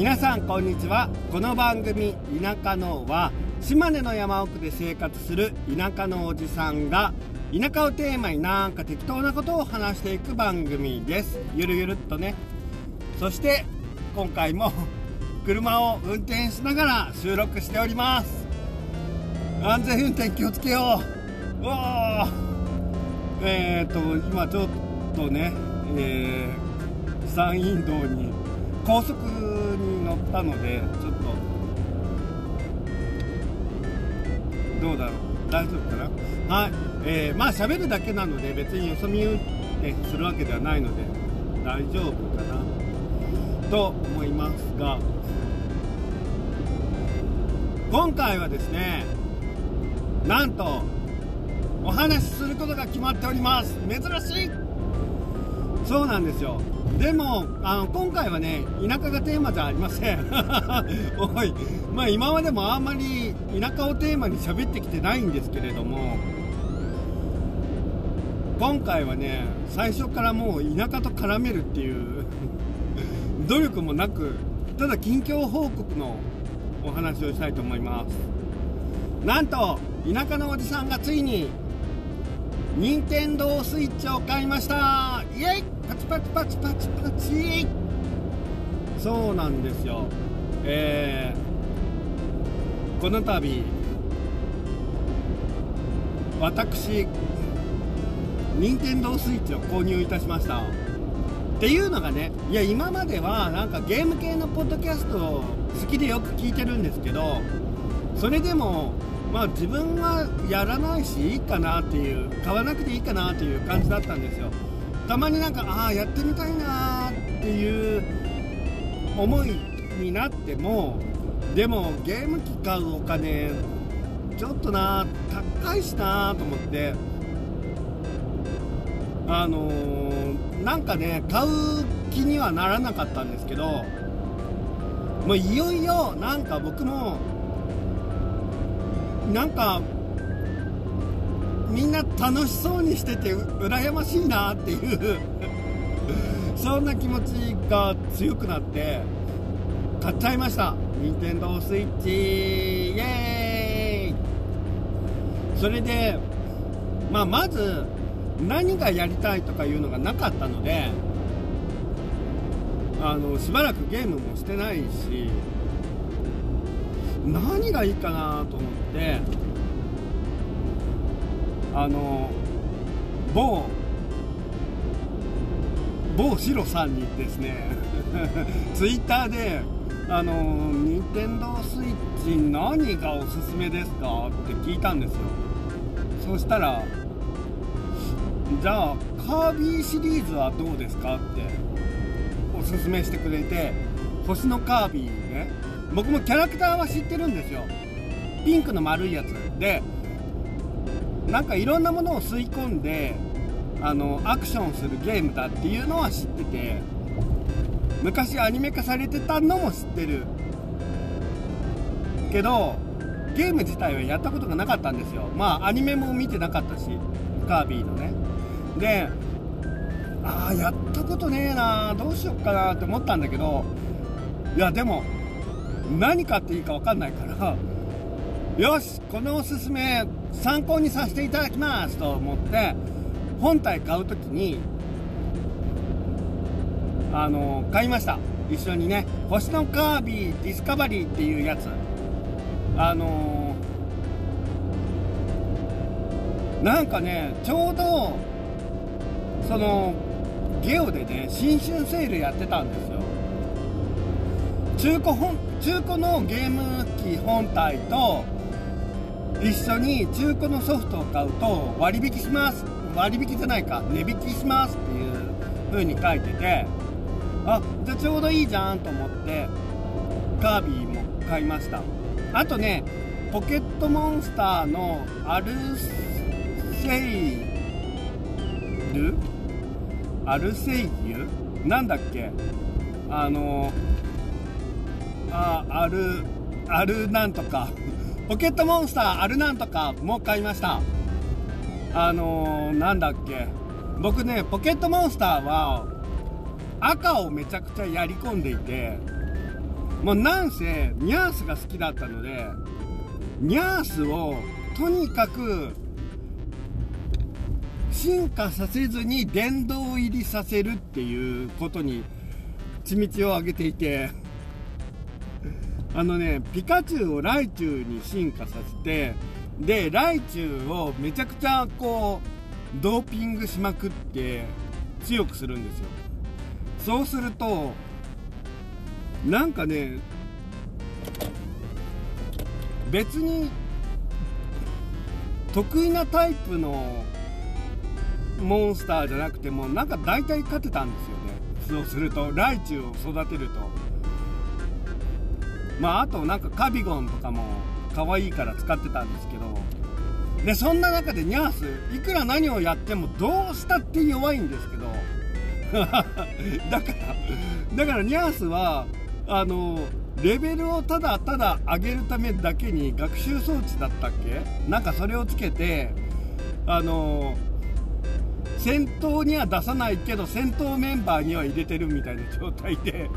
皆さんこんにちは。この番組「田舎の」は島根の山奥で生活する田舎のおじさんが田舎をテーマになんか適当なことを話していく番組です。ゆるゆるっとね。そして今回も車を運転しながら収録しております。安全運転気をつけよう。うわー。えー、っと今ちょっとね、えー、山陰道に高速に乗ったのでちょっとどうだろう。大丈夫かな？はい、えー、まあ喋るだけなので別によそ見運転するわけではないので大丈夫かな？と思いますが今回はですねなんとお話しすることが決まっております。珍しい。そうなんですよ。でもあの今回はね田舎がテーマじゃありません。おいまあ今までもあんまり田舎をテーマに喋ってきてないんですけれども今回はね最初からもう田舎と絡めるっていう 努力もなくただ近況報告のお話をしたいと思います。なんと田舎のおじさんがついに任天堂スイッチを買いました。イエイ！パチパチパチパチパチそうなんですよ。えー、この度私任天堂スイッチを購入いたしました。っていうのがねいや今まではなんかゲーム系のポッドキャストを好きでよく聞いてるんですけどそれでもまあ自分はやらないしいいかなっていう買わなくていいかなっていう感じだったんですよ。たまになんかああやってみたいなっていう思いになってもでもゲーム機買うお金ちょっとな高いしなと思ってあのー、なんかね買う気にはならなかったんですけどもういよいよなんか僕もなんかみんな楽しそうにしてて羨ましいなっていう そんな気持ちが強くなって買っちゃいました。任天堂スイッチ。イエーイ。それで、まあ、まず何がやりたいとかいうのがなかったのであのしばらくゲームもしてないし何がいいかなと思ってあの某某シロさんにですね ツイッターであの任天堂スイッチ何がおすすめですかって聞いたんですよ。そしたらじゃあカービィシリーズはどうですかっておすすめしてくれて星のカービィね僕もキャラクターは知ってるんですよ。ピンクの丸いやつ。でなんかいろんなものを吸い込んであのアクションするゲームだっていうのは知ってて昔アニメ化されてたのも知ってる。けどゲーム自体はやったことがなかったんですよ。まあアニメも見てなかったしカービィのね。でああやったことねえなどうしよっかなって思ったんだけどいやでも何買っていいか分かんないからよしこのおすすめ参考にさせていただきますと思って本体買う時にあの買いました。一緒にね。星のカービィディスカバリーっていうやつ。あのー、なんかねちょうどそのゲオでね新春セールやってたんですよ。中古本中古のゲーム機本体と一緒に中古のソフトを買うと割引します。割引じゃないか。値引きしますっていう風に書いてて。あじゃあちょうどいいじゃんと思ってカービィも買いました。あとねポケットモンスターのアルセイルアルセイユ？なんだっけ？あのああるあるなんとか。ポケットモンスターあるなんとかも買いました。あのー、なんだっけ。僕ねポケットモンスターは赤をめちゃくちゃやり込んでいてもうなんせニャースが好きだったのでニャースをとにかく進化させずに殿堂入りさせるっていうことに血道を上げていて。あのねピカチュウをライチュウに進化させてでライチュウをめちゃくちゃこうドーピングしまくって強くするんですよ。そうするとなんかね別に得意なタイプのモンスターじゃなくてもなんか大体勝てたんですよね。そうするとライチュウを育てると。まああとなんかカビゴンとかも可愛いから使ってたんですけどでそんな中でニャースいくら何をやってもどうしたって弱いんですけど だからだからニャースはあのレベルをただただ上げるためだけに学習装置だったっけ？なんかそれをつけてあの戦闘には出さないけど戦闘メンバーには入れてるみたいな状態で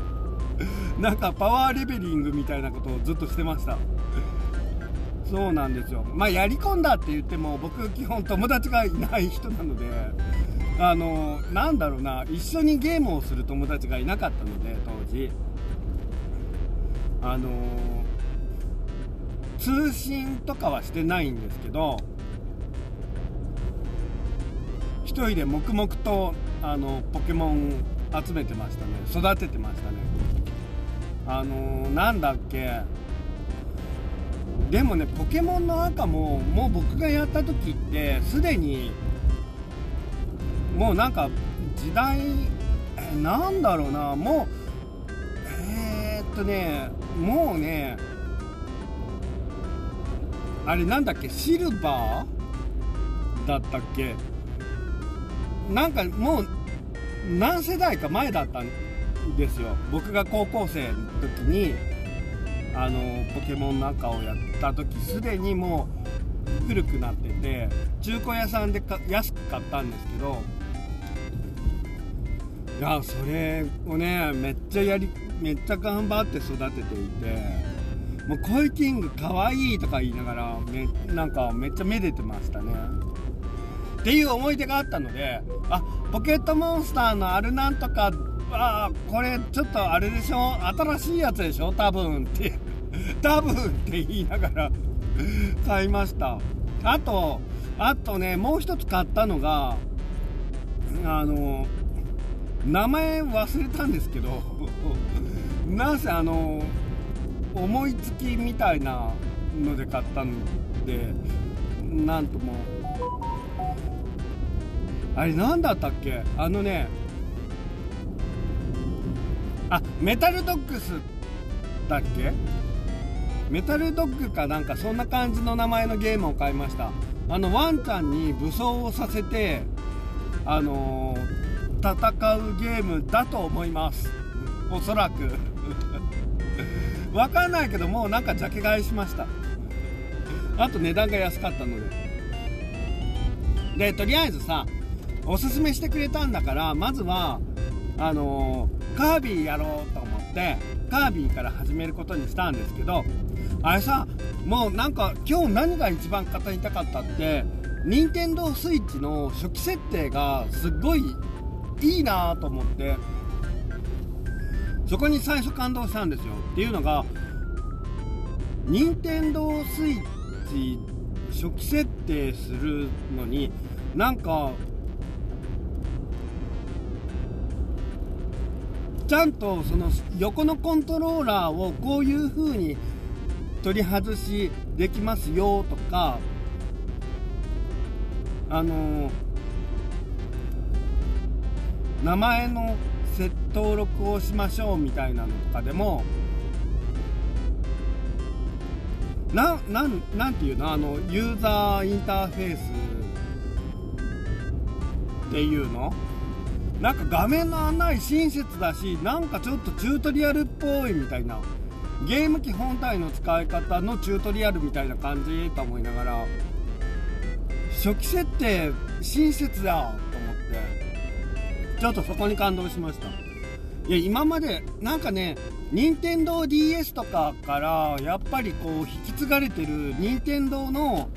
なんかパワーレベリングみたいなことをずっとしてました。そうなんですよ。まあやり込んだって言っても僕基本友達がいない人なのであのなんだろうな一緒にゲームをする友達がいなかったので当時。あの通信とかはしてないんですけど1人で黙々とあのポケモン集めてましたね。育ててましたね。あのなんだっけ。でもねポケモンの赤ももう僕がやった時ってすでにもうなんか時代えなんだろうなもうえー、っとねもうねあれなんだっけシルバーだったっけ。なんかもう何世代か前だったですよ。僕が高校生の時にあのポケモンなんかをやった時すでにもう古くなってて中古屋さんで安く買ったんですけどいやそれをねめっちゃやりめっちゃ頑張って育てていてもうコイキングかわいいとか言いながらめなんかめっちゃめでてましたね。っていう思い出があったのであポケットモンスターのあるなんとかあこれちょっとあれでしょ？新しいやつでしょ？多分って。多分って言いながら 買いました。あとあとねもう一つ買ったのがあの名前忘れたんですけど なぜあの思いつきみたいなので買ったんでなんとも。あれ何だったっけ？あのねあメタルドッグスだっけ？メタルドッグかなんかそんな感じの名前のゲームを買いました。あのワンちゃんに武装をさせてあのー、戦うゲームだと思います。おそらく。わかんないけどもうなんかジャケ買いしました。あと値段が安かったので。でとりあえずさおすすめしてくれたんだからまずはあの、カービィやろうと思ってカービィから始めることにしたんですけどあれさもうなんか今日何が一番語りたかったって任天堂 switch の初期設定がすっごいいいなと思ってそこに最初感動したんですよ。っていうのが任天堂 switch 初期設定するのになんかちゃんとその横のコントローラーをこういう風に取り外しできますよとかあの名前の登録をしましょうみたいなのとかでもなななんていうの？あのユーザーインターフェースっていうの？なんか画面の案内親切だしなんかちょっとチュートリアルっぽいみたいな。ゲーム機本体の使い方のチュートリアルみたいな感じと思いながら。初期設定親切だと思って。ちょっとそこに感動しました。いや今までなんかね任天堂 d s とかからやっぱりこう引き継がれてる任天堂の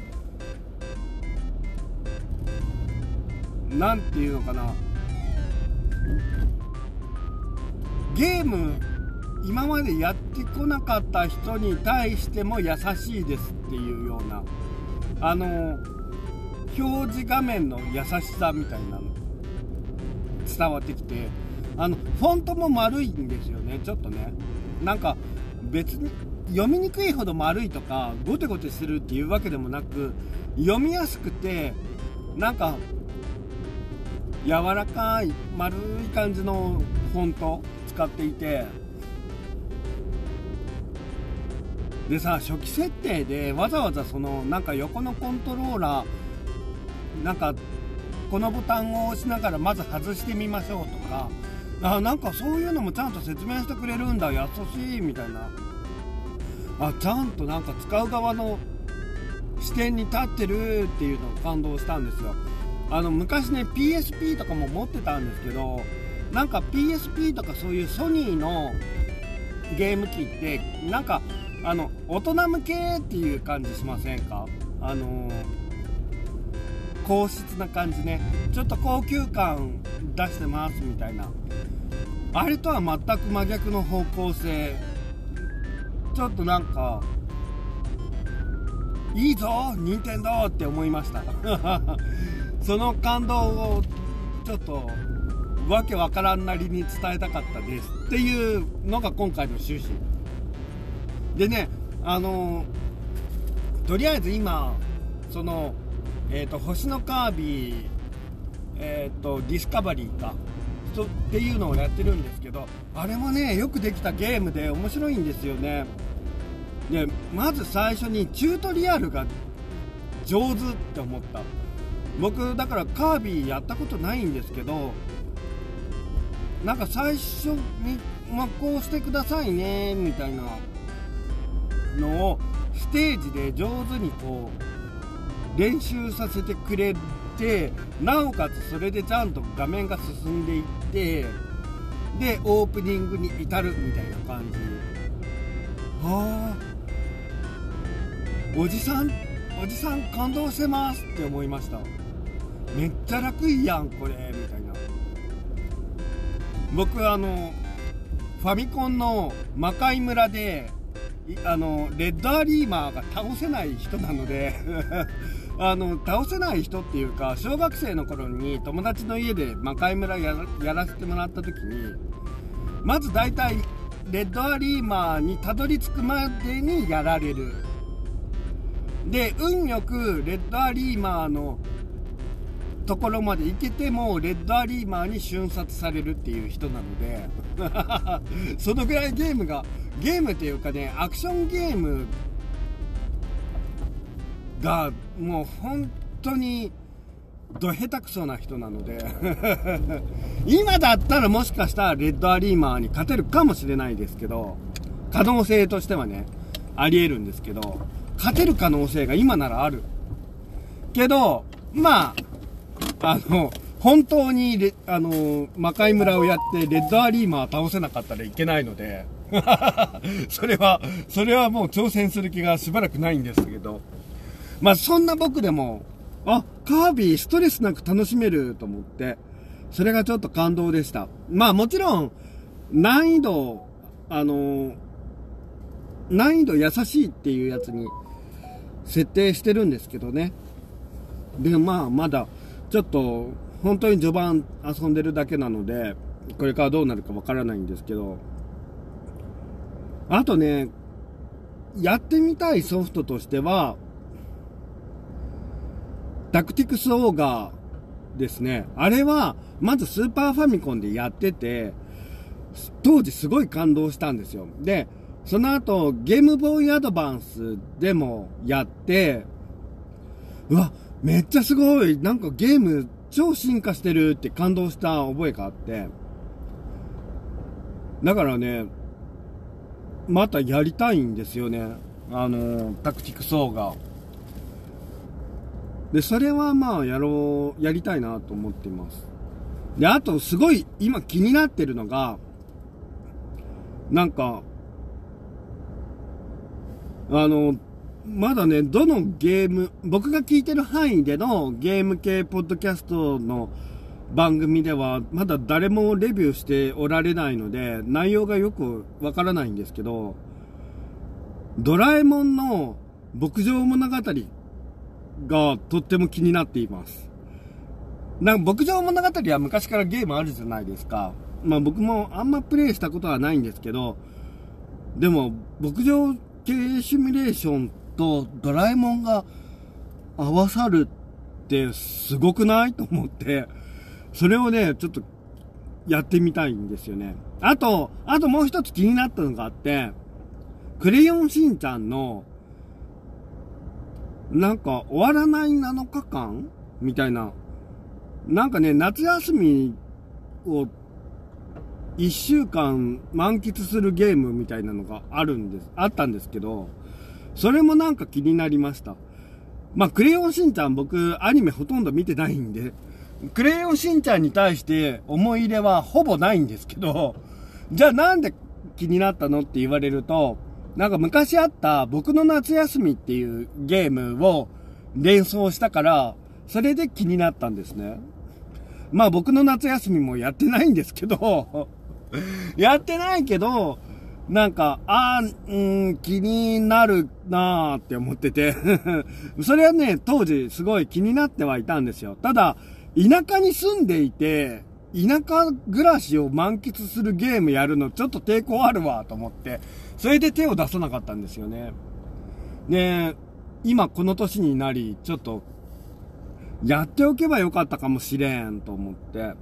なんていうのかな。ゲーム今までやってこなかった人に対しても優しいですっていうようなあの表示画面の優しさみたいなの伝わってきてあのフォントも丸いんですよねちょっとね。なんか別に読みにくいほど丸いとかゴテゴテするっていうわけでもなく読みやすくてなんか柔らかい丸い感じのフォント使っていて。でさ初期設定でわざわざそのなんか横のコントローラーなんかこのボタンを押しながらまず外してみましょうとか。あなんかそういうのもちゃんと説明してくれるんだ優しいみたいな。あちゃんとなんか使う側の視点に立ってるっていうのを感動したんですよ。あの昔ね PSP とかも持ってたんですけどなんか PSP とかそういうソニーのゲーム機ってなんかあの大人向けっていう感じしませんか？あの硬質な感じね。ちょっと高級感出してますみたいな。あれとは全く真逆の方向性。ちょっとなんかいいぞ任天堂って思いました。その感動をちょっとわけわからんなりに伝えたかったですっていうのが今回の趣旨。でねあのとりあえず今そのえーと、星のカービィ、えーと、ディスカバリーかっていうのをやってるんですけどあれもねよくできたゲームで面白いんですよね。でまず最初にチュートリアルが上手って思った。僕だからカービィやったことないんですけどなんか最初に、まあ、こうしてくださいねみたいなのをステージで上手にこう練習させてくれてなおかつそれでちゃんと画面が進んでいってでオープニングに至るみたいな感じ。はあおじさんおじさん感動してますって思いました。めっちゃ楽いやんこれみたいな。僕あのファミコンの魔界村であのレッドアリーマーが倒せない人なので あの倒せない人っていうか小学生の頃に友達の家で魔界村やらせてもらった時にまず大体レッドアリーマーにたどり着くまでにやられる。で運よくレッドアリーマーのところまで行けてもレッドアリーマーに瞬殺されるっていう人なので そのぐらいゲームがゲームっていうかねアクションゲームがもう本当にど下手くそな人なので 今だったらもしかしたらレッドアリーマーに勝てるかもしれないですけど可能性としてはねありえるんですけど勝てる可能性が今ならある。けどまああの本当にレ、あの、魔界村をやって、レッドアリーマー倒せなかったらいけないので、それは、それはもう挑戦する気がしばらくないんですけど、まあそんな僕でも、あ、カービィストレスなく楽しめると思って、それがちょっと感動でした。まあもちろん、難易度、あの、難易度優しいっていうやつに設定してるんですけどね。で、まあまだ、ちょっと、本当に序盤遊んでるだけなので、これからどうなるかわからないんですけど、あとね、やってみたいソフトとしては、タクティクスオーガーですね。あれは、まずスーパーファミコンでやってて、当時すごい感動したんですよ。で、その後、ゲームボーイアドバンスでもやって、うわ、めっちゃすごい、なんかゲーム超進化してるって感動した覚えがあって、だからね、またやりたいんですよね。あの、タクティクスオーガー。で、それはまあ、やろう、やりたいなと思っています。で、あと、すごい、今気になってるのが、なんか、あの、まだね、どのゲーム、僕が聞いてる範囲でのゲーム系ポッドキャストの番組では、まだ誰もレビューしておられないので、内容がよくわからないんですけど、ドラえもんの牧場物語がとっても気になっています。なんか牧場物語は昔からゲームあるじゃないですか。まあ僕もあんまプレイしたことはないんですけど、でも牧場系シミュレーションとドラえもんが合わさるってすごくない？と思って、それをね、ちょっとやってみたいんですよね。あと、あともう一つ気になったのがあって、クレヨンしんちゃんの、なんか終わらない7日間みたいな。なんかね、夏休みを1週間満喫するゲームみたいなのがあるんです、あったんですけど、それもなんか気になりました。まあ、クレヨンしんちゃん僕アニメほとんど見てないんで、クレヨンしんちゃんに対して思い入れはほぼないんですけど、じゃあなんで気になったのって言われると、なんか昔あった僕の夏休みっていうゲームを連想したから、それで気になったんですね。まあ僕の夏休みもやってないんですけど、やってないけど、なんか、あー、うん、気になるなーって思ってて それはね、当時すごい気になってはいたんですよ。ただ、田舎に住んでいて、田舎暮らしを満喫するゲームやるのちょっと抵抗あるわと思って、それで手を出さなかったんですよね。で、今この年になり、ちょっと、やっておけばよかったかもしれんと思って、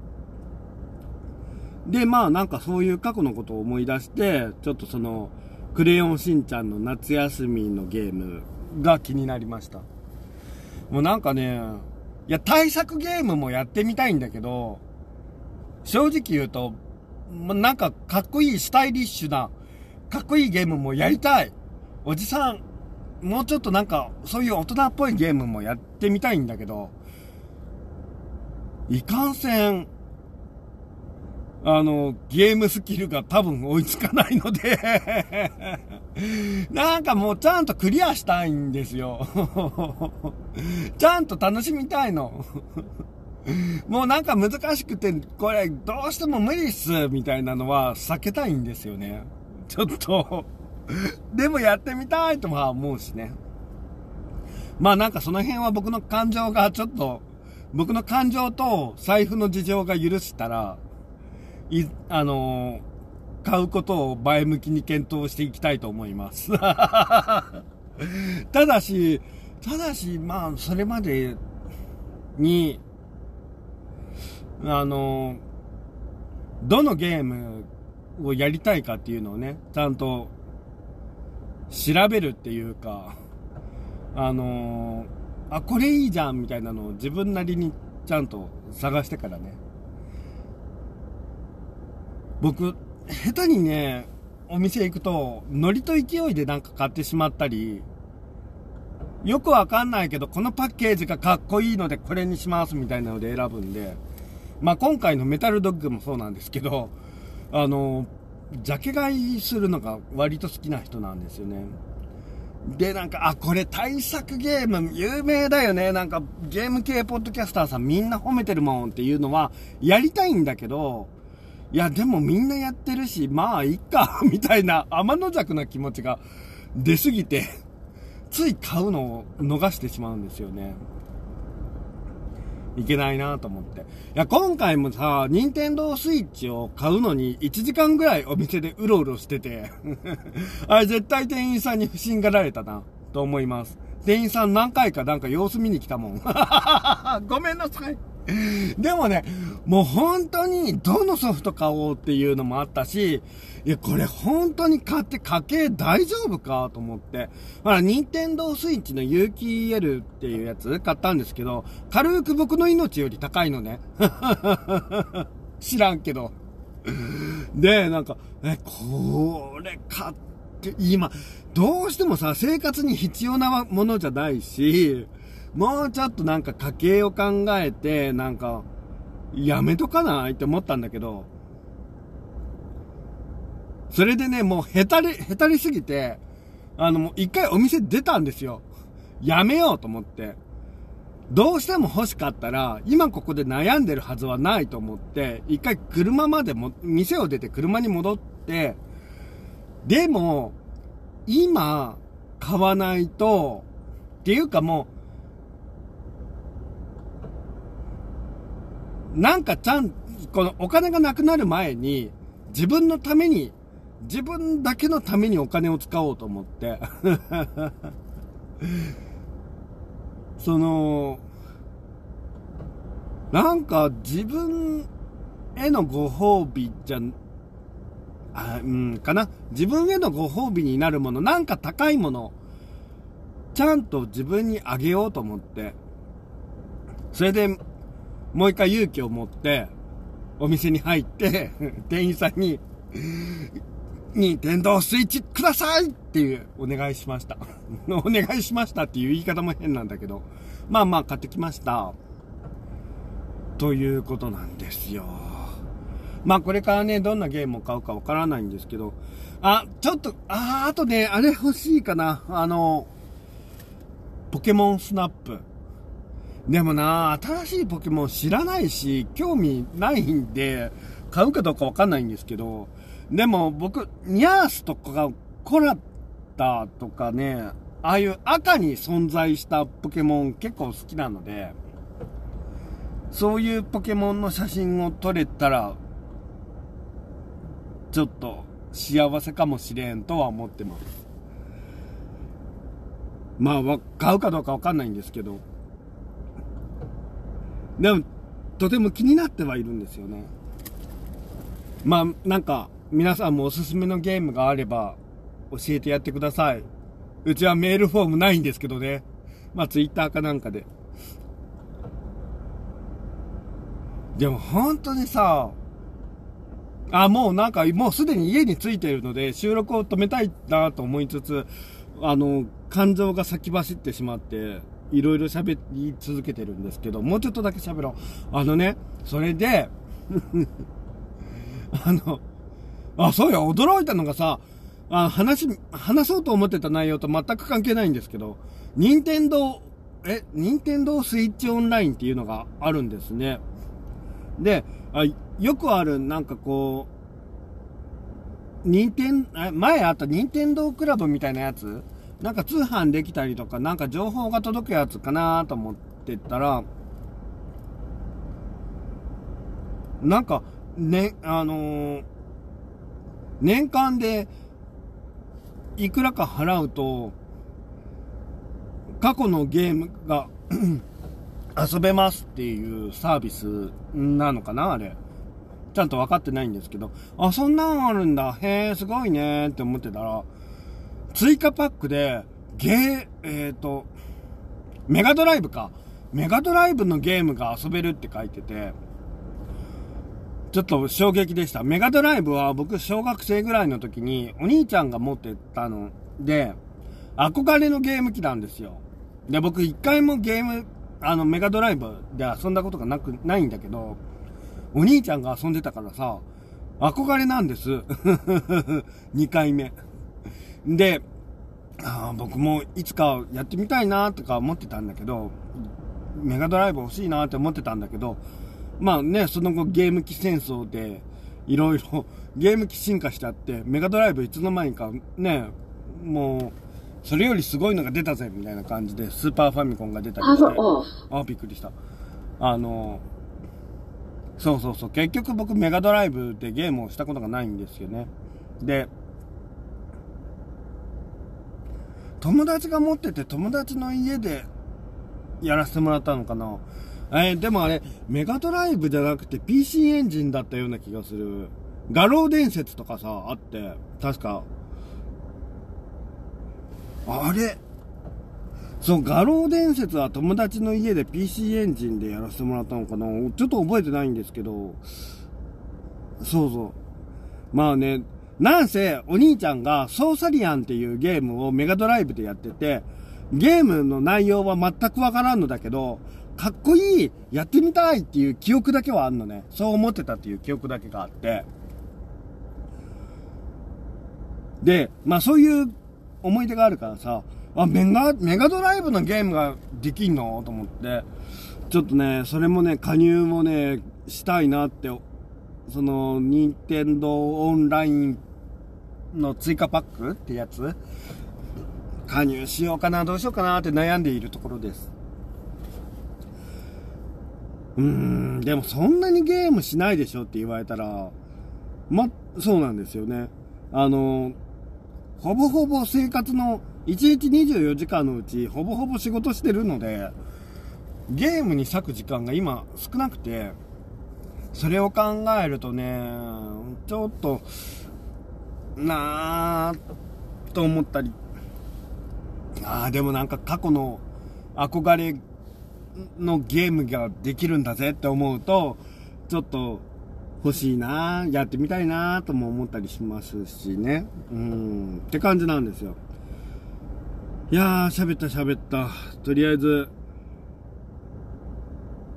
で、まあなんかそういう過去のことを思い出して、ちょっとその、クレヨンしんちゃんの夏休みのゲームが気になりました。もうなんかね、いや、対策ゲームもやってみたいんだけど、正直言うと、もうなんかかっこいいスタイリッシュな、かっこいいゲームもやりたい。おじさん、もうちょっとなんか、そういう大人っぽいゲームもやってみたいんだけど、いかんせん、あの、ゲームスキルが多分追いつかないので なんかもうちゃんとクリアしたいんですよ ちゃんと楽しみたいの もうなんか難しくて、これどうしても無理っす、みたいなのは避けたいんですよね。ちょっとでもやってみたいとは思うしね。まあなんかその辺は僕の感情がちょっと、僕の感情と財布の事情が許したら、い、あのー、買うことを前向きに検討していきたいと思います。ただし、ただし、まあ、それまでに、あの、どのゲームをやりたいかっていうのをね、ちゃんと調べるっていうか、あの、あ、これいいじゃんみたいなのを自分なりにちゃんと探してからね、僕、下手にね、お店行くと、ノリと勢いでなんか買ってしまったり、よくわかんないけど、このパッケージがかっこいいのでこれにしますみたいなので選ぶんで、まあ今回のメタルドッグもそうなんですけど、あの、ジャケ買いするのが割と好きな人なんですよね。で、なんか、あ、これ対策ゲーム有名だよね。なんかゲーム系ポッドキャスターさんみんな褒めてるもんっていうのはやりたいんだけど、いや、でもみんなやってるし、まあ、いっか、みたいな天の弱な気持ちが出すぎて、つい買うのを逃してしまうんですよね。いけないなと思って。いや、今回もさ、任天堂スイッチを買うのに1時間ぐらいお店でうろうろしてて あれ絶対店員さんに不審がられたな、と思います。店員さん何回かなんか様子見に来たもん。ごめんなさい。でもね、もう本当にどのソフト買おうっていうのもあったし、いや、これ本当に買って家計大丈夫かと思って。まあ、任天堂スイッチの有機 EL っていうやつ買ったんですけど、軽く僕の命より高いのね。知らんけど。で、なんか、え、これ買って、今、どうしてもさ、生活に必要なものじゃないし、もうちょっとなんか家計を考えて、なんか、やめとかないって思ったんだけど、それでね、もうへたり、へたりすぎて、あの、もう一回お店出たんですよ。やめようと思って。どうしても欲しかったら、今ここで悩んでるはずはないと思って、一回車までも、店を出て車に戻って、でも、今、買わないと、っていうかもう、なんかちゃん、このお金がなくなる前に、自分のために、自分だけのためにお金を使おうと思って。その、なんか自分へのご褒美じゃ、あ、うん、かな？自分へのご褒美になるもの、なんか高いもの、ちゃんと自分にあげようと思って、それで、もう一回勇気を持って、お店に入って、店員さんに、任天堂スイッチくださいっていうお願いしました。お願いしましたっていう言い方も変なんだけど、まあまあ買ってきました。ということなんですよ。まあこれからね、どんなゲームを買うかわからないんですけど、あ、ちょっと、あ、あとね、あれ欲しいかな。あの、ポケモンスナップ。でもな、新しいポケモン知らないし、興味ないんで、買うかどうかわかんないんですけど、でも僕、ニャースとかコラッタとかね、ああいう赤に存在したポケモン結構好きなので、そういうポケモンの写真を撮れたら、ちょっと幸せかもしれんとは思ってます。まあ、買うかどうかわかんないんですけど、でも、とても気になってはいるんですよね。まあ、なんか、皆さんもおすすめのゲームがあれば、教えてやってください。うちはメールフォームないんですけどね。まあ、ツイッターかなんかで。でも本当にさ、あ、もうなんか、もうすでに家に着いているので、収録を止めたいなと思いつつ、あの、感情が先走ってしまって、いろいろ喋り続けてるんですけど、もうちょっとだけ喋ろう。あのね、それで あの、あ、そうや、驚いたのがさ、あ話、話そうと思ってた内容と全く関係ないんですけど、任天堂、え、任天堂スイッチオンラインっていうのがあるんですね。で、あよくある、なんかこう、任天、前あった任天堂クラブみたいなやつなんか通販できたりとか、なんか情報が届くやつかなと思ってたら、なんか、ね、あのー、年間で、いくらか払うと、過去のゲームが 遊べますっていうサービスなのかなあれ。ちゃんと分かってないんですけど、あ、そんなんあるんだ。へえ、すごいねって思ってたら、追加パックで、ゲー、えっ、ー、と、メガドライブか。メガドライブのゲームが遊べるって書いてて、ちょっと衝撃でした。メガドライブは僕小学生ぐらいの時にお兄ちゃんが持ってたので、憧れのゲーム機なんですよ。で、僕一回もゲーム、あの、メガドライブで遊んだことがなく、ないんだけど、お兄ちゃんが遊んでたからさ、憧れなんです。2回目。で、あ僕もいつかやってみたいなとか思ってたんだけど、メガドライブ欲しいなって思ってたんだけど、まあね、その後ゲーム機戦争で、いろいろ ゲーム機進化しちゃって、メガドライブいつの間にかね、もう、それよりすごいのが出たぜみたいな感じで、スーパーファミコンが出たりして、あ、びっくりした。あの、そうそうそう、結局僕メガドライブでゲームをしたことがないんですよね。で、友達が持ってて友達の家でやらせてもらったのかな。えー、でもあれ、メガドライブじゃなくて PC エンジンだったような気がする。画廊伝説とかさ、あって、確か。あれ？そう、画廊伝説は友達の家で PC エンジンでやらせてもらったのかなちょっと覚えてないんですけど、そうそう。まあね、なんせ、お兄ちゃんがソーサリアンっていうゲームをメガドライブでやってて、ゲームの内容は全くわからんのだけど、かっこいい、やってみたいっていう記憶だけはあんのね。そう思ってたっていう記憶だけがあって。で、まあそういう思い出があるからさ、あ、メガ、メガドライブのゲームができんの？と思って、ちょっとね、それもね、加入もね、したいなって、その、任天堂オンラインの追加パックってやつ？加入しようかな、どうしようかなって悩んでいるところです。うーん、でもそんなにゲームしないでしょって言われたら、ま、そうなんですよね。あの、ほぼほぼ生活の1日24時間のうち、ほぼほぼ仕事してるので、ゲームに割く時間が今少なくて、それを考えるとね、ちょっと、なぁ、と思ったり。ああ、でもなんか過去の憧れのゲームができるんだぜって思うと、ちょっと欲しいなやってみたいなとも思ったりしますしね。うん、って感じなんですよ。いやー、喋った喋った。とりあえず、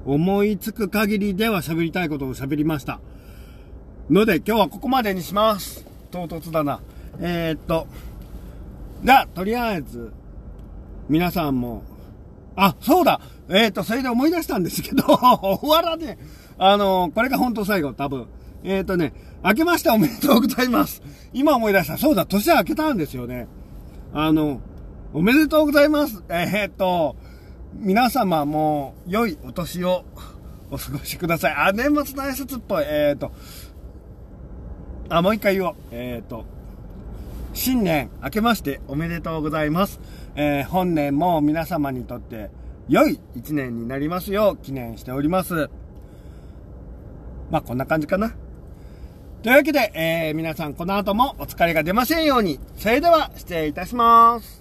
思いつく限りでは喋りたいことを喋りました。ので、今日はここまでにします。唐突だな。えー、っと、じゃあ、とりあえず、皆さんも、あ、そうだえー、っと、それで思い出したんですけど、終わらねあの、これが本当最後、多分。えー、っとね、明けましておめでとうございます。今思い出した。そうだ、年明けたんですよね。あの、おめでとうございます。えー、っと、皆様も良いお年をお過ごしください。あ、年末の挨拶っぽい。えー、と、あ、もう一回言おう。えー、と、新年明けましておめでとうございます。えー、本年も皆様にとって良い一年になりますよう記念しております。まあ、こんな感じかな。というわけで、えー、皆さんこの後もお疲れが出ませんように。それでは失礼いたします。